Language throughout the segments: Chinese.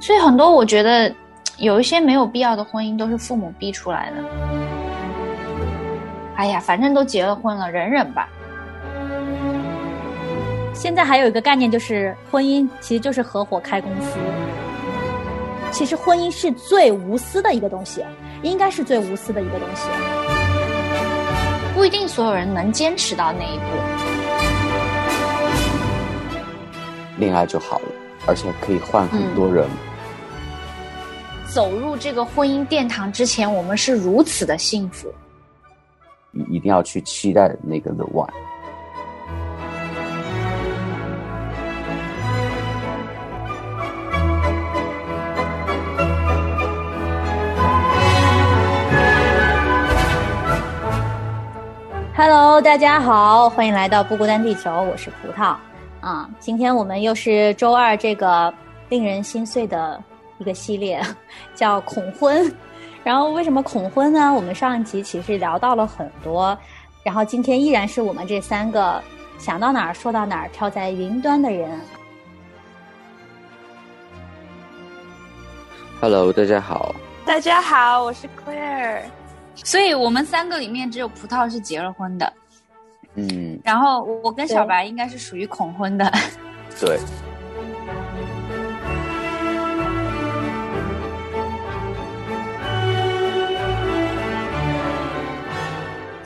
所以很多我觉得有一些没有必要的婚姻都是父母逼出来的。哎呀，反正都结了婚了，忍忍吧。现在还有一个概念就是婚姻其实就是合伙开公司。其实婚姻是最无私的一个东西，应该是最无私的一个东西。不一定所有人能坚持到那一步。恋爱就好了，而且可以换很多人。走入这个婚姻殿堂之前，我们是如此的幸福。一一定要去期待那个 the one。Hello，大家好，欢迎来到不孤单地球，我是葡萄啊。今天我们又是周二这个令人心碎的一个系列，叫恐婚。然后为什么恐婚呢？我们上一集其实聊到了很多，然后今天依然是我们这三个想到哪儿说到哪儿，飘在云端的人。Hello，大家好。大家好，我是 Claire。所以我们三个里面只有葡萄是结了婚的，嗯，然后我跟小白应该是属于恐婚的，对。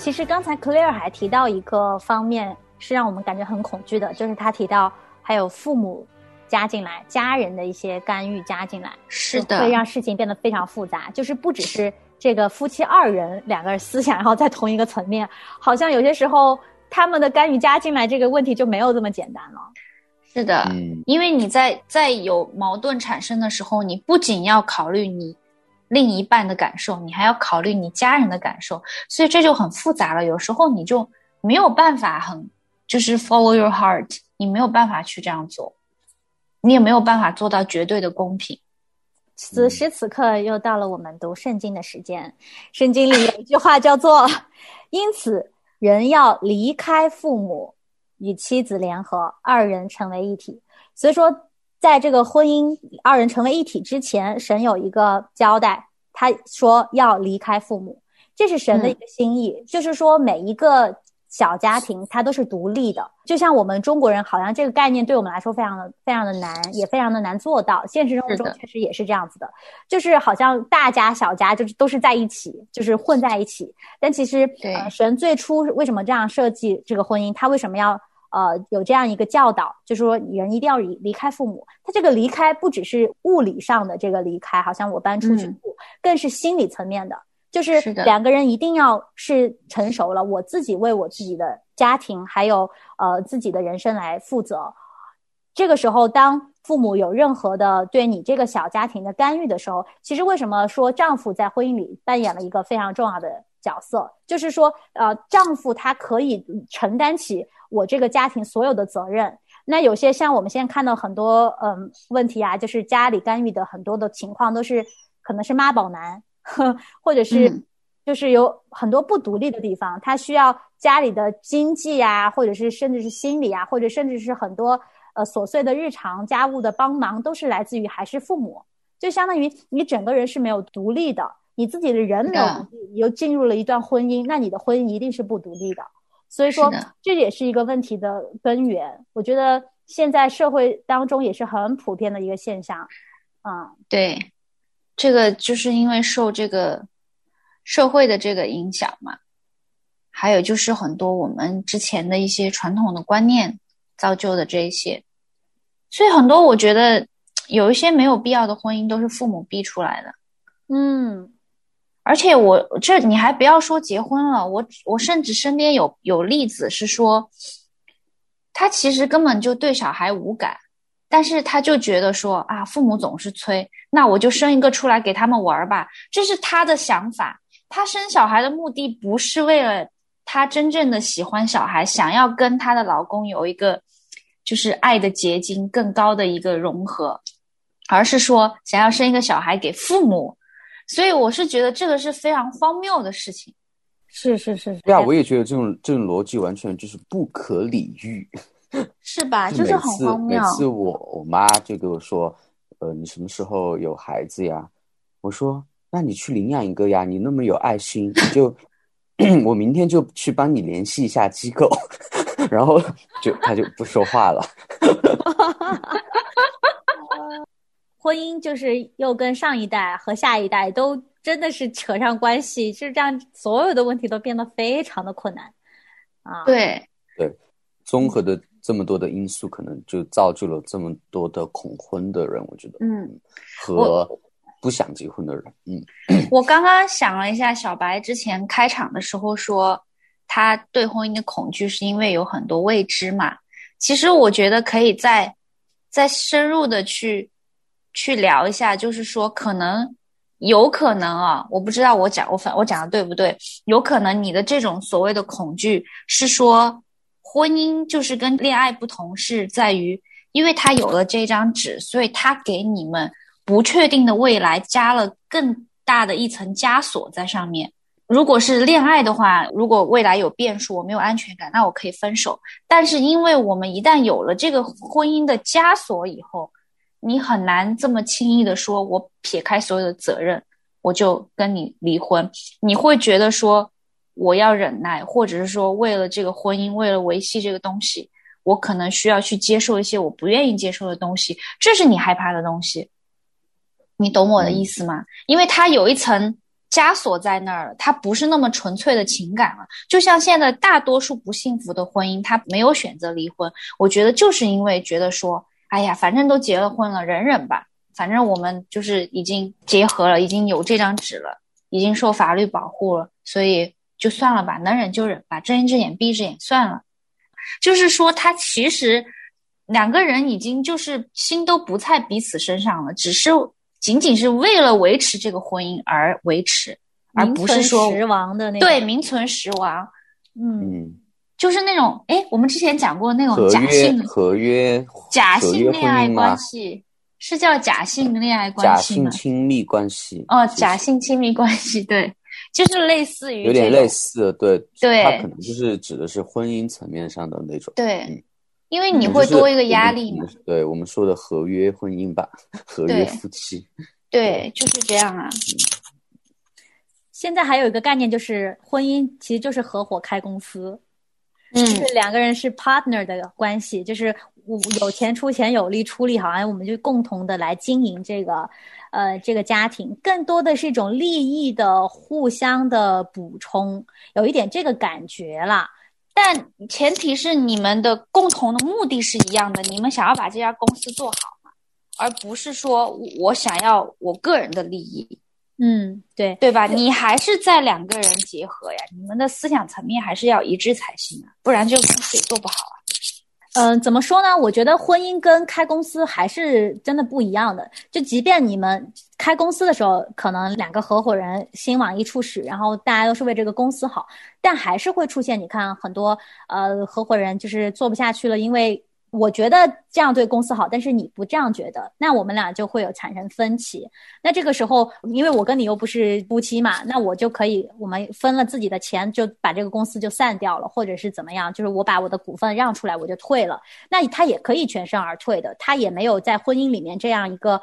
其实刚才 Claire 还提到一个方面是让我们感觉很恐惧的，就是他提到还有父母加进来，家人的一些干预加进来，是的，会让事情变得非常复杂，就是不只是。这个夫妻二人两个人思想，然后在同一个层面，好像有些时候他们的干预加进来，这个问题就没有这么简单了。是的，因为你在在有矛盾产生的时候，你不仅要考虑你另一半的感受，你还要考虑你家人的感受，所以这就很复杂了。有时候你就没有办法很就是 follow your heart，你没有办法去这样做，你也没有办法做到绝对的公平。此时此刻，又到了我们读圣经的时间。圣经里有一句话叫做：“因此，人要离开父母，与妻子联合，二人成为一体。”所以说，在这个婚姻二人成为一体之前，神有一个交代，他说要离开父母，这是神的一个心意，就是说每一个。小家庭它都是独立的，就像我们中国人，好像这个概念对我们来说非常的非常的难，也非常的难做到。现实生活中确实也是这样子的，就是好像大家小家就是都是在一起，就是混在一起。但其实，呃，神最初为什么这样设计这个婚姻？他为什么要呃有这样一个教导？就是说人一定要离离开父母。他这个离开不只是物理上的这个离开，好像我搬出去住，更是心理层面的。就是两个人一定要是成熟了，我自己为我自己的家庭还有呃自己的人生来负责。这个时候，当父母有任何的对你这个小家庭的干预的时候，其实为什么说丈夫在婚姻里扮演了一个非常重要的角色？就是说，呃，丈夫他可以承担起我这个家庭所有的责任。那有些像我们现在看到很多嗯问题啊，就是家里干预的很多的情况都是可能是妈宝男。或者是，就是有很多不独立的地方，他需要家里的经济啊，或者是甚至是心理啊，或者甚至是很多呃琐碎的日常家务的帮忙，都是来自于还是父母，就相当于你整个人是没有独立的，你自己的人没有，你又进入了一段婚姻，那你的婚姻一定是不独立的。所以说，这也是一个问题的根源。我觉得现在社会当中也是很普遍的一个现象。嗯，对。这个就是因为受这个社会的这个影响嘛，还有就是很多我们之前的一些传统的观念造就的这一些，所以很多我觉得有一些没有必要的婚姻都是父母逼出来的。嗯，而且我这你还不要说结婚了，我我甚至身边有有例子是说，他其实根本就对小孩无感。但是他就觉得说啊，父母总是催，那我就生一个出来给他们玩吧，这是他的想法。他生小孩的目的不是为了他真正的喜欢小孩，想要跟他的老公有一个就是爱的结晶更高的一个融合，而是说想要生一个小孩给父母。所以我是觉得这个是非常荒谬的事情。是是是，对啊，我也觉得这种这种逻辑完全就是不可理喻。是吧？就是很荒谬。每次我我妈就给我说，呃，你什么时候有孩子呀？我说，那你去领养一个呀，你那么有爱心，就 我明天就去帮你联系一下机构，然后就他就不说话了。婚姻就是又跟上一代和下一代都真的是扯上关系，就是这样所有的问题都变得非常的困难啊。对对，综合的这么多的因素，可能就造就了这么多的恐婚的人。我觉得，嗯，和不想结婚的人，嗯。我刚刚想了一下，小白之前开场的时候说，他对婚姻的恐惧是因为有很多未知嘛。其实我觉得可以再再深入的去。去聊一下，就是说，可能有可能啊，我不知道我讲我反我讲的对不对？有可能你的这种所谓的恐惧是说，婚姻就是跟恋爱不同，是在于，因为他有了这张纸，所以他给你们不确定的未来加了更大的一层枷锁在上面。如果是恋爱的话，如果未来有变数，我没有安全感，那我可以分手。但是因为我们一旦有了这个婚姻的枷锁以后，你很难这么轻易的说，我撇开所有的责任，我就跟你离婚。你会觉得说，我要忍耐，或者是说，为了这个婚姻，为了维系这个东西，我可能需要去接受一些我不愿意接受的东西。这是你害怕的东西，你懂我的意思吗？因为它有一层枷锁在那儿了，它不是那么纯粹的情感了。就像现在大多数不幸福的婚姻，他没有选择离婚，我觉得就是因为觉得说。哎呀，反正都结了婚了，忍忍吧。反正我们就是已经结合了，已经有这张纸了，已经受法律保护了，所以就算了吧，能忍就忍吧，睁一只眼闭一只眼算了。就是说，他其实两个人已经就是心都不在彼此身上了，只是仅仅是为了维持这个婚姻而维持，而不是说实亡的那对名存实亡。嗯。就是那种，哎，我们之前讲过那种假性合约、假性恋爱关系，是叫假性恋爱关系吗？假性亲密关系。哦，假性亲密关系，对，就是类似于有点类似，对，对，它可能就是指的是婚姻层面上的那种，对，因为你会多一个压力嘛。对我们说的合约婚姻吧，合约夫妻，对，就是这样啊。现在还有一个概念，就是婚姻其实就是合伙开公司。就是两个人是 partner 的关系，就是我有钱出钱，有力出力，好像我们就共同的来经营这个，呃，这个家庭，更多的是一种利益的互相的补充，有一点这个感觉啦。但前提是你们的共同的目的是一样的，你们想要把这家公司做好嘛，而不是说我想要我个人的利益。嗯，对对吧？你还是在两个人结合呀，你们的思想层面还是要一致才行啊，不然这个公司也做不好啊。嗯，怎么说呢？我觉得婚姻跟开公司还是真的不一样的。就即便你们开公司的时候，可能两个合伙人心往一处使，然后大家都是为这个公司好，但还是会出现你看很多呃合伙人就是做不下去了，因为。我觉得这样对公司好，但是你不这样觉得，那我们俩就会有产生分歧。那这个时候，因为我跟你又不是夫妻嘛，那我就可以我们分了自己的钱，就把这个公司就散掉了，或者是怎么样？就是我把我的股份让出来，我就退了。那他也可以全身而退的，他也没有在婚姻里面这样一个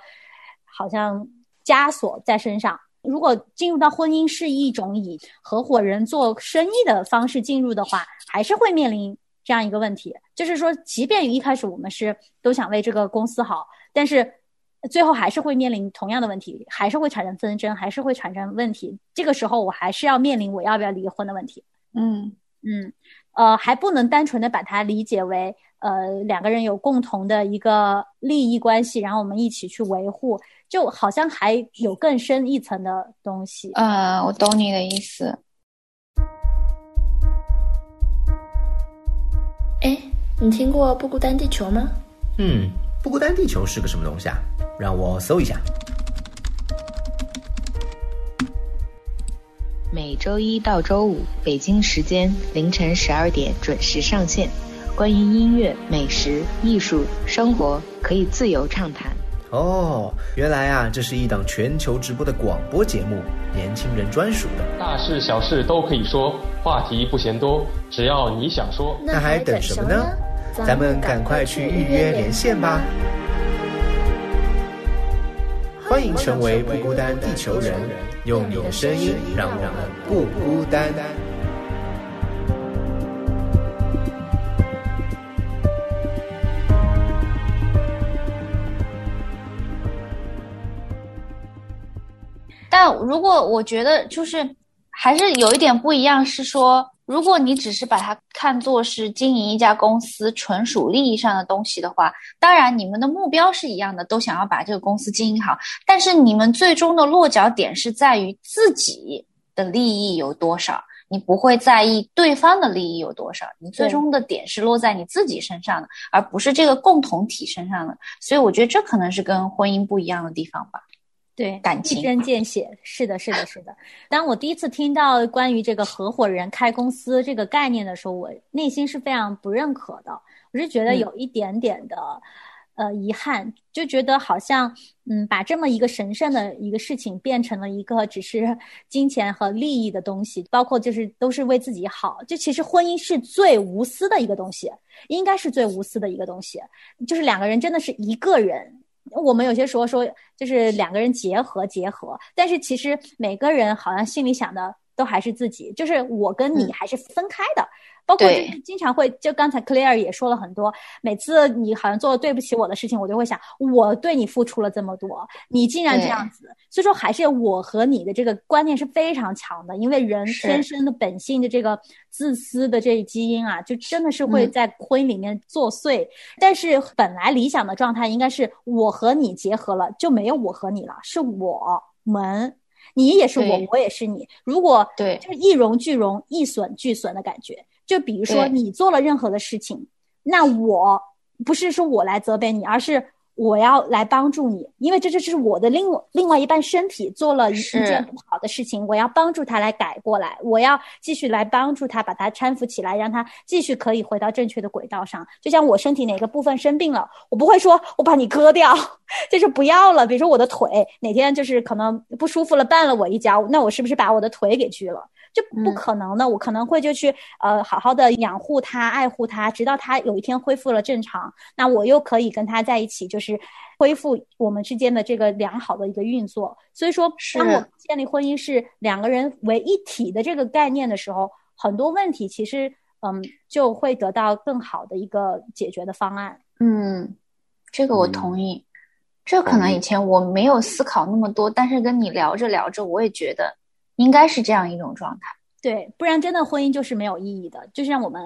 好像枷锁在身上。如果进入到婚姻是一种以合伙人做生意的方式进入的话，还是会面临。这样一个问题，就是说，即便一开始我们是都想为这个公司好，但是最后还是会面临同样的问题，还是会产生纷争，还是会产生问题。这个时候，我还是要面临我要不要离婚的问题。嗯嗯，呃，还不能单纯的把它理解为呃两个人有共同的一个利益关系，然后我们一起去维护，就好像还有更深一层的东西。嗯，我懂你的意思。哎，你听过不孤单地球吗？嗯，不孤单地球是个什么东西啊？让我搜一下。每周一到周五，北京时间凌晨十二点准时上线。关于音乐、美食、艺术、生活，可以自由畅谈。哦，原来啊，这是一档全球直播的广播节目，年轻人专属的。大事小事都可以说，话题不嫌多，只要你想说。那还等什么呢？咱们赶快去预约连线吧。欢迎成为不孤单地球人，用你的声音让我们不孤单。如果我觉得就是还是有一点不一样，是说，如果你只是把它看作是经营一家公司纯属利益上的东西的话，当然你们的目标是一样的，都想要把这个公司经营好，但是你们最终的落脚点是在于自己的利益有多少，你不会在意对方的利益有多少，你最终的点是落在你自己身上的，而不是这个共同体身上的。所以我觉得这可能是跟婚姻不一样的地方吧。对，感情一针见血，是的，是的，是的。当我第一次听到关于这个合伙人开公司这个概念的时候，我内心是非常不认可的。我是觉得有一点点的，呃，遗憾，就觉得好像，嗯，把这么一个神圣的一个事情变成了一个只是金钱和利益的东西，包括就是都是为自己好。就其实婚姻是最无私的一个东西，应该是最无私的一个东西，就是两个人真的是一个人。我们有些时候说，就是两个人结合结合，但是其实每个人好像心里想的都还是自己，就是我跟你还是分开的。包括就是经常会，就刚才 Claire 也说了很多，每次你好像做了对不起我的事情，我就会想，我对你付出了这么多，你竟然这样子。所以说，还是我和你的这个观念是非常强的，因为人天生的本性的这个自私的这基因啊，就真的是会在婚姻里面作祟。但是本来理想的状态应该是我和你结合了，就没有我和你了，是我们，你也是我，我也是你。如果对，就是一荣俱荣，一损俱损的感觉。就比如说，你做了任何的事情，那我不是说我来责备你，而是我要来帮助你，因为这就是我的另另外一半身体做了一件不好的事情，我要帮助他来改过来，我要继续来帮助他把他搀扶起来，让他继续可以回到正确的轨道上。就像我身体哪个部分生病了，我不会说我把你割掉，就是不要了。比如说我的腿哪天就是可能不舒服了，绊了我一跤，那我是不是把我的腿给锯了？就不可能的，我可能会就去呃好好的养护他、爱护他，直到他有一天恢复了正常，那我又可以跟他在一起，就是恢复我们之间的这个良好的一个运作。所以说，当我建立婚姻是两个人为一体的这个概念的时候，很多问题其实嗯就会得到更好的一个解决的方案。嗯，这个我同意。这可能以前我没有思考那么多，但是跟你聊着聊着，我也觉得。应该是这样一种状态，对，不然真的婚姻就是没有意义的。就像我们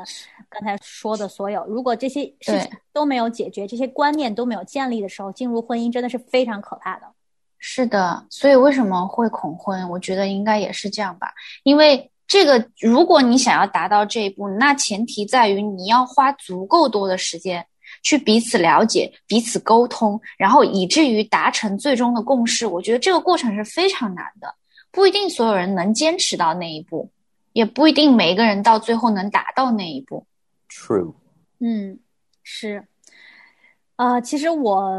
刚才说的所有，如果这些事情都没有解决，这些观念都没有建立的时候，进入婚姻真的是非常可怕的。是的，所以为什么会恐婚？我觉得应该也是这样吧。因为这个，如果你想要达到这一步，那前提在于你要花足够多的时间去彼此了解、彼此沟通，然后以至于达成最终的共识。我觉得这个过程是非常难的。不一定所有人能坚持到那一步，也不一定每一个人到最后能达到那一步。True，嗯，是，呃，其实我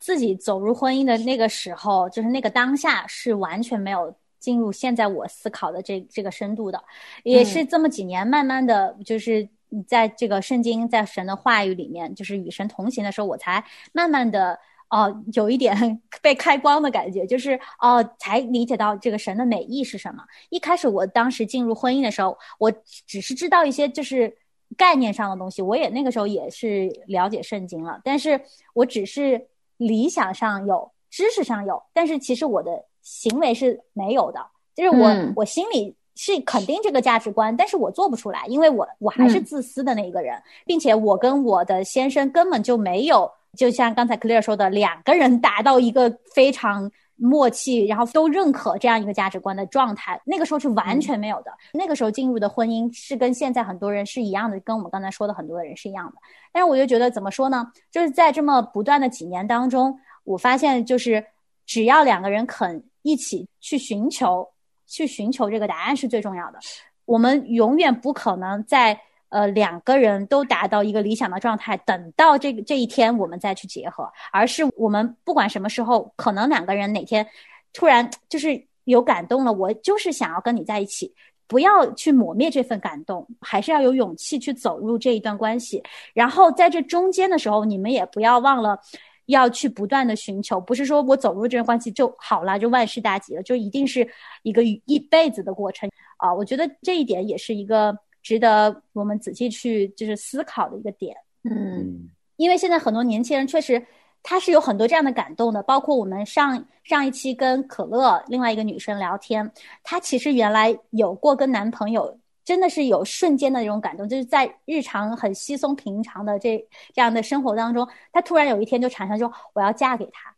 自己走入婚姻的那个时候，就是那个当下，是完全没有进入现在我思考的这这个深度的，也是这么几年慢慢的就是在这个圣经在神的话语里面，就是与神同行的时候，我才慢慢的。哦，有一点 被开光的感觉，就是哦，才理解到这个神的美意是什么。一开始，我当时进入婚姻的时候，我只是知道一些就是概念上的东西，我也那个时候也是了解圣经了，但是我只是理想上有，知识上有，但是其实我的行为是没有的，就是我我心里是肯定这个价值观，但是我做不出来，因为我我还是自私的那一个人，并且我跟我的先生根本就没有。就像刚才 Claire 说的，两个人达到一个非常默契，然后都认可这样一个价值观的状态，那个时候是完全没有的。那个时候进入的婚姻是跟现在很多人是一样的，跟我们刚才说的很多的人是一样的。但是我就觉得怎么说呢？就是在这么不断的几年当中，我发现就是只要两个人肯一起去寻求，去寻求这个答案是最重要的。我们永远不可能在。呃，两个人都达到一个理想的状态，等到这个这一天我们再去结合，而是我们不管什么时候，可能两个人哪天突然就是有感动了，我就是想要跟你在一起，不要去磨灭这份感动，还是要有勇气去走入这一段关系。然后在这中间的时候，你们也不要忘了要去不断的寻求，不是说我走入这段关系就好了，就万事大吉了，就一定是一个一辈子的过程啊！我觉得这一点也是一个值得我们仔细去就是思考的一个点。嗯，因为现在很多年轻人确实他是有很多这样的感动的，包括我们上上一期跟可乐另外一个女生聊天，她其实原来有过跟男朋友。真的是有瞬间的那种感动，就是在日常很稀松平常的这这样的生活当中，她突然有一天就产生说我要嫁给他，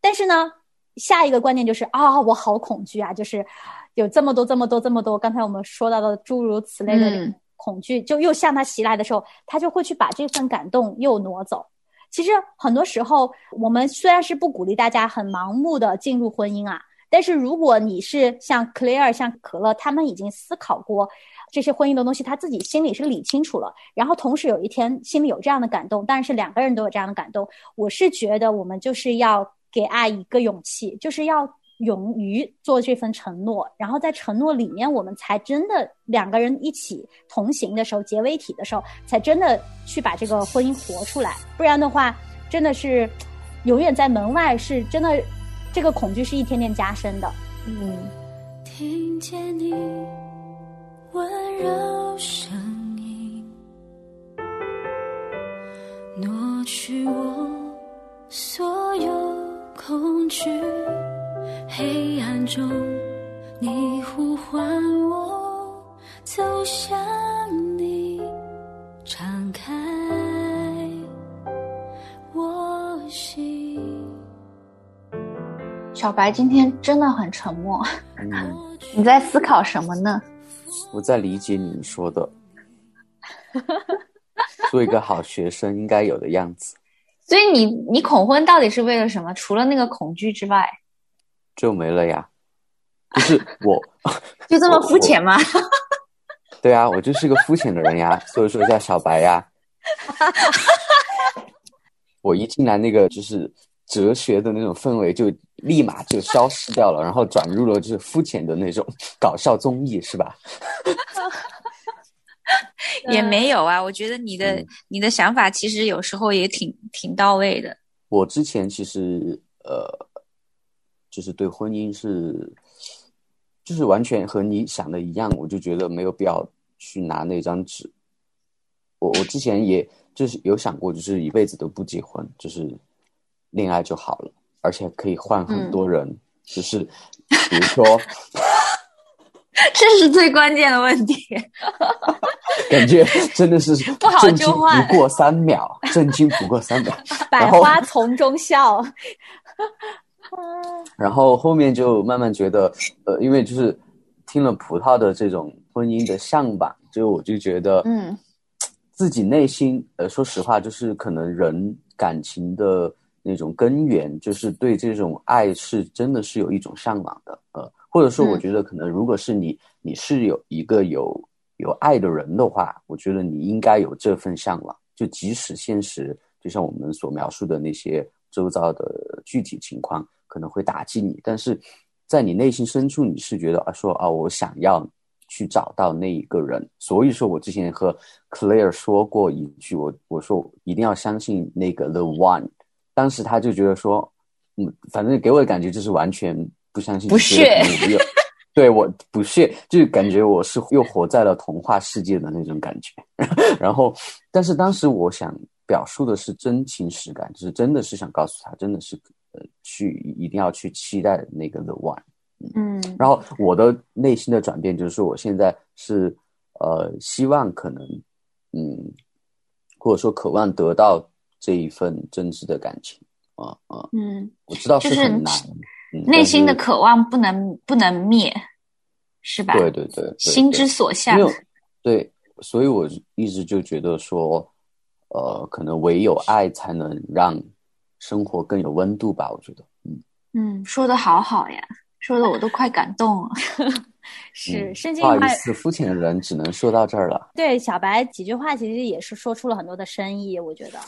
但是呢，下一个观念就是啊，我好恐惧啊，就是有这么多这么多这么多，刚才我们说到的诸如此类的恐惧，就又向他袭来的时候，他就会去把这份感动又挪走。其实很多时候，我们虽然是不鼓励大家很盲目的进入婚姻啊。但是如果你是像 Claire、像可乐，他们已经思考过这些婚姻的东西，他自己心里是理清楚了，然后同时有一天心里有这样的感动，但是两个人都有这样的感动，我是觉得我们就是要给爱一个勇气，就是要勇于做这份承诺，然后在承诺里面，我们才真的两个人一起同行的时候，结为一体的时候，才真的去把这个婚姻活出来，不然的话，真的是永远在门外，是真的。这个恐惧是一天天加深的。嗯。听见你温柔声音，挪去我所有恐惧。黑暗中，你呼唤我走向你，敞开我心。小白今天真的很沉默，嗯 你在思考什么呢？我在理解你说的，做一个好学生应该有的样子。所以你你恐婚到底是为了什么？除了那个恐惧之外，就没了呀。就是我，就这么肤浅吗？对啊，我就是个肤浅的人呀，所以说叫小白呀。我一进来那个就是哲学的那种氛围就。立马就消失掉了，然后转入了就是肤浅的那种搞笑综艺，是吧？也没有啊，我觉得你的你的想法其实有时候也挺挺到位的。我之前其实呃，就是对婚姻是，就是完全和你想的一样，我就觉得没有必要去拿那张纸。我我之前也就是有想过，就是一辈子都不结婚，就是恋爱就好了。而且可以换很多人，就是比如说，这是最关键的问题。感觉真的是不好就换，不过三秒，震惊不过三秒，百花丛中笑。然后后面就慢慢觉得，呃，因为就是听了葡萄的这种婚姻的向吧，就我就觉得，嗯，自己内心，呃，说实话，就是可能人感情的。那种根源就是对这种爱是真的是有一种向往的，呃，或者说我觉得可能如果是你你是有一个有有爱的人的话，我觉得你应该有这份向往，就即使现实就像我们所描述的那些周遭的具体情况可能会打击你，但是在你内心深处你是觉得啊说啊我想要去找到那一个人，所以说我之前和 Claire 说过一句，我我说一定要相信那个 The One。当时他就觉得说，嗯，反正给我的感觉就是完全不相信，不屑，对我不屑，就是感觉我是又活在了童话世界的那种感觉。然后，但是当时我想表述的是真情实感，就是真的是想告诉他，真的是呃，去一定要去期待那个 the one。嗯，然后我的内心的转变就是说，我现在是呃，希望可能嗯，或者说渴望得到。这一份真挚的感情，啊啊，嗯，我知道是很难，内心的渴望不能不能灭，是吧？对对对，心之所向。对，所以我一直就觉得说，呃，可能唯有爱才能让生活更有温度吧。我觉得，嗯嗯，说的好好呀，说的我都快感动了。是，圣经不好意思，肤浅的人只能说到这儿了。对，小白几句话其实也是说出了很多的深意，我觉得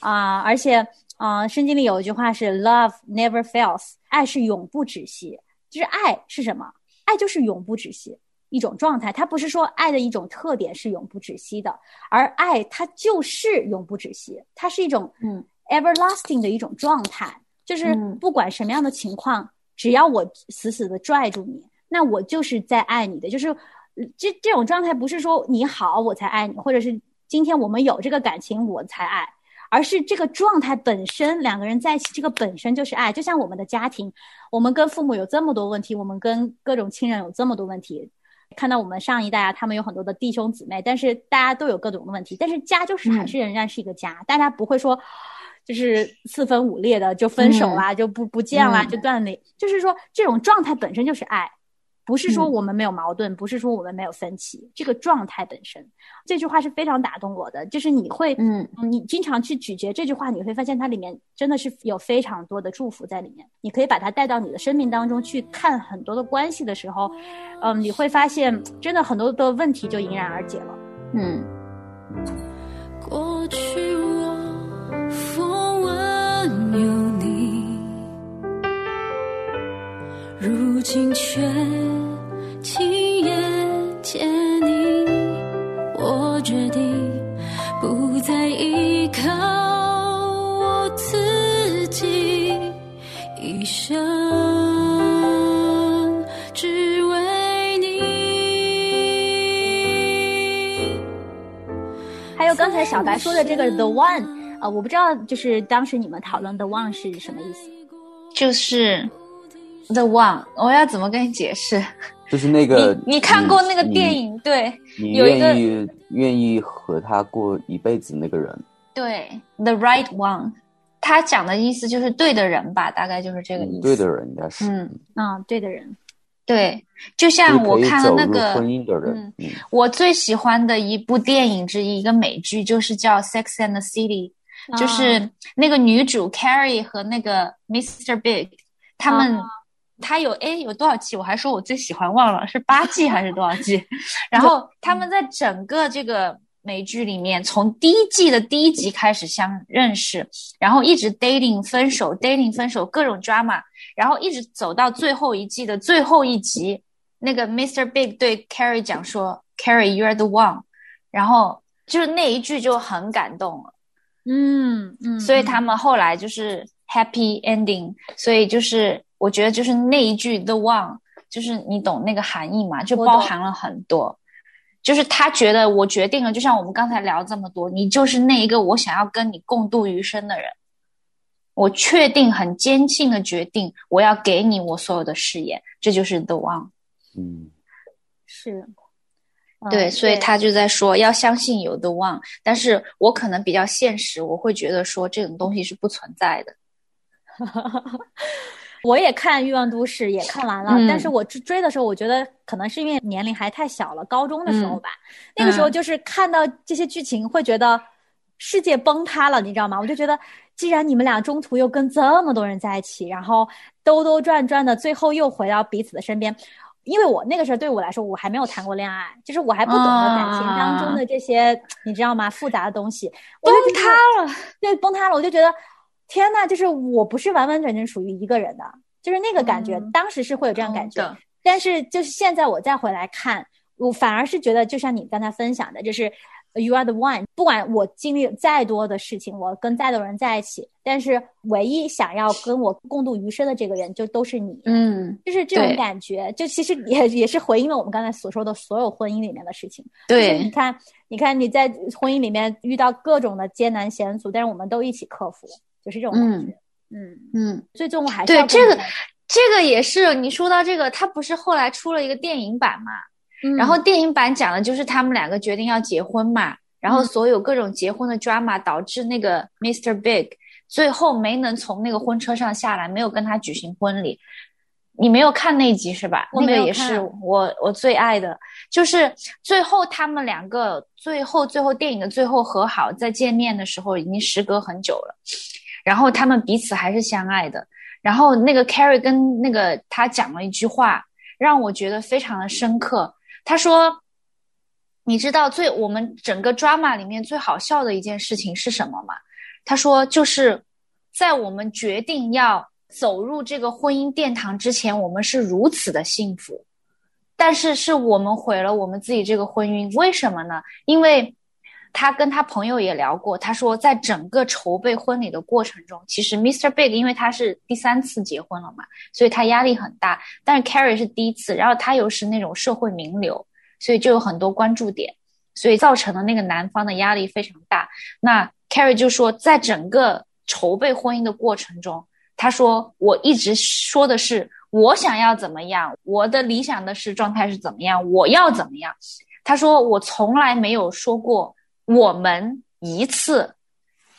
啊，而且啊，圣经里有一句话是 “Love never fails”，爱是永不止息。就是爱是什么？爱就是永不止息一种状态。它不是说爱的一种特点是永不止息的，而爱它就是永不止息，它是一种嗯 everlasting 的一种状态，就是嗯不管什么样的情况，只要我死死的拽住你，那我就是在爱你的。就是呃这这种状态不是说你好我才爱你，或者是今天我们有这个感情我才爱。而是这个状态本身，两个人在一起，这个本身就是爱。就像我们的家庭，我们跟父母有这么多问题，我们跟各种亲人有这么多问题。看到我们上一代啊，他们有很多的弟兄姊妹，但是大家都有各种的问题，但是家就是还是仍然是一个家，大家不会说就是四分五裂的就分手啦，就不不见啦，嗯就断联。就是说这种状态本身就是爱，不是说嗯我们没有矛盾，不是说我们没有分歧，这个状态本身，这句话是非常打动我的。就是你会，嗯，你经常去咀嚼这句话，你会发现它里面真的是有非常多的祝福在里面。你可以把它带到你的生命当中去看很多的关系的时候，嗯，你会发现真的很多的问题就迎刃而解了。嗯，如今却亲眼见你。我决定不再依靠我自己，一生只为你。还有刚才小白说的这个 the one，呃，我不知道就是当时你们讨论 the one 是什么意思。就是 The One，我要怎么跟你解释？就是那个你你看过那个电影？对你有一个愿意愿意和他过一辈子那个人，对，The Right One，他讲的意思就是对的人吧，大概就是这个意思。嗯对的人应该是，嗯，嗯，对的人，对，就就是像我看了那个婚姻的人，嗯嗯我最喜欢的一部电影之一，一个美剧，就是叫《Sex and the City》，就是那个女主 Carrie 和那个 Mr. Big，他们。他有哎有多少季？我还说我最喜欢，忘了是八季还是多少季。然后他们在整个这个美剧里面，从第一季的第一集开始相认识，然后一直 dating 分手，dating 分手，各种 drama，然后一直走到最后一季的最后一集，那个 Mr. Big 对 Carrie 讲说：“Carrie, you're the one。”然后就是那一句就很感动了。嗯嗯，所以他们后来就是 happy ending，所以就是我觉得就是那一句 the one，就是你懂那个含义嘛，就包含了很多。就是他觉得我决定了，就像我们刚才聊这么多，你就是那一个我想要跟你共度余生的人。我确定很坚信的决定，我要给你我所有的誓言，这就是 the one。嗯，是，嗯对，所以他就在说要相信有 the one，但是我可能比较现实，我会觉得说这种东西是不存在的。我也看《欲望都市》，也看完了，嗯但是我追追的时候，我觉得可能是因为年龄还太小了，高中的时候吧，那个时候就是看到这些剧情，会觉得世界崩塌了，你知道吗？我就觉得，既然你们俩中途又跟这么多人在一起，然后兜兜转转的，最后又回到彼此的身边。因为我那个时候对我来说，我还没有谈过恋爱，就是我还不懂得感情当中的这些，你知道吗？复杂的东西，我崩塌了，对，崩塌了，我就觉得天呐，就是我不是完完全全属于一个人的，就是那个感觉，嗯。当时是会有这样感觉，但是就是现在我再回来看，我反而是觉得，就像你刚才分享的，就是呃 you are the one，不管我经历再多的事情，我跟再多人在一起，但是唯一想要跟我共度余生的这个人，就都是你。嗯，就是这种感觉，就其实也也是回应了我们刚才所说的所有婚姻里面的事情。对你，看，你看你在婚姻里面遇到各种的艰难险阻，但是我们都一起克服，就是这种感觉。嗯，嗯，最终我还是对这个这个也是你说到这个，他不是后来出了一个电影版嘛？嗯然后电影版讲的就是他们两个决定要结婚嘛，然后嗯所有各种结婚的 drama 导致那个 Mr. Big 最后没能从那个婚车上下来，没有跟他举行婚礼。你没有看那一集是吧？那个也是我我最爱的，就是最后他们两个最后最后电影的最后和好，在见面的时候已经时隔很久了，然后他们彼此还是相爱的。然后那个 Carrie 跟那个他讲了一句话，让我觉得非常的深刻。他说：“你知道最我们整个 drama 里面最好笑的一件事情是什么吗？”他说：“就是在我们决定要走入这个婚姻殿堂之前，我们是如此的幸福，但是是我们毁了我们自己这个婚姻。为什么呢？因为他跟他朋友也聊过，他说在整个筹备婚礼的过程中，其实 Mr. Big 因为他是第三次结婚了嘛，所以他压力很大。但是 Carrie 是第一次，然后他又是那种社会名流，所以就有很多关注点，所以造成了那个男方的压力非常大。那 Carrie 就说，在整个筹备婚姻的过程中，他说我一直说的是我想要怎么样，我的理想的是状态是怎么样，我要怎么样。他说我从来没有说过我们一次，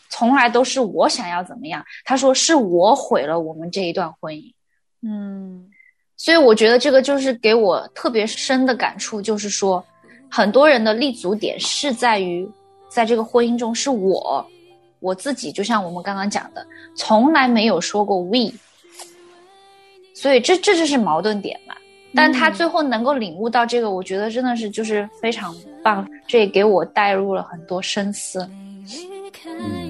从来都是我想要怎么样。他说是我毁了我们这一段婚姻。嗯所以我觉得这个就是给我特别深的感触，就是说，很多人的立足点是在于，在这个婚姻中是我，我自己，就像我们刚刚讲的，从来没有说过 we，所以这这就是矛盾点嘛。但他最后能够领悟到这个，我觉得真的是就是非常棒，这也给我带入了很多深思。离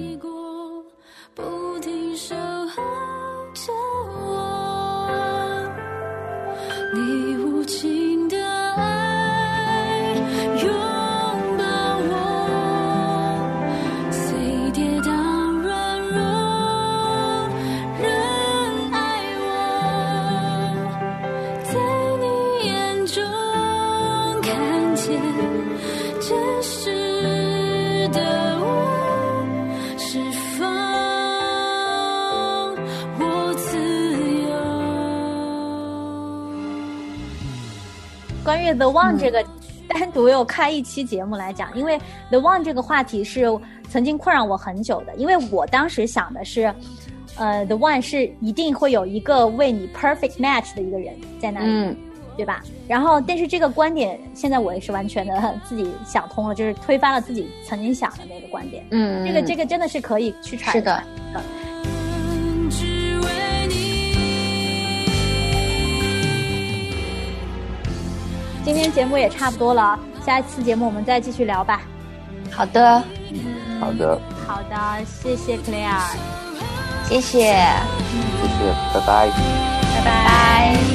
关于 The One 这个，单独又开一期节目来讲，因为 The One 这个话题是曾经困扰我很久的，因为我当时想的是，呃，The One 是一定会有一个为你 perfect match 的一个人在那里，嗯。对吧？然后，但是这个观点现在我也是完全的自己想通了，就是推翻了自己曾经想的那个观点。嗯，这个这个真的是可以去揣是的今天节目也差不多了，下一次节目我们再继续聊吧。好的，好的，好的，谢谢 Claire，谢谢，谢谢，拜拜。拜拜。拜。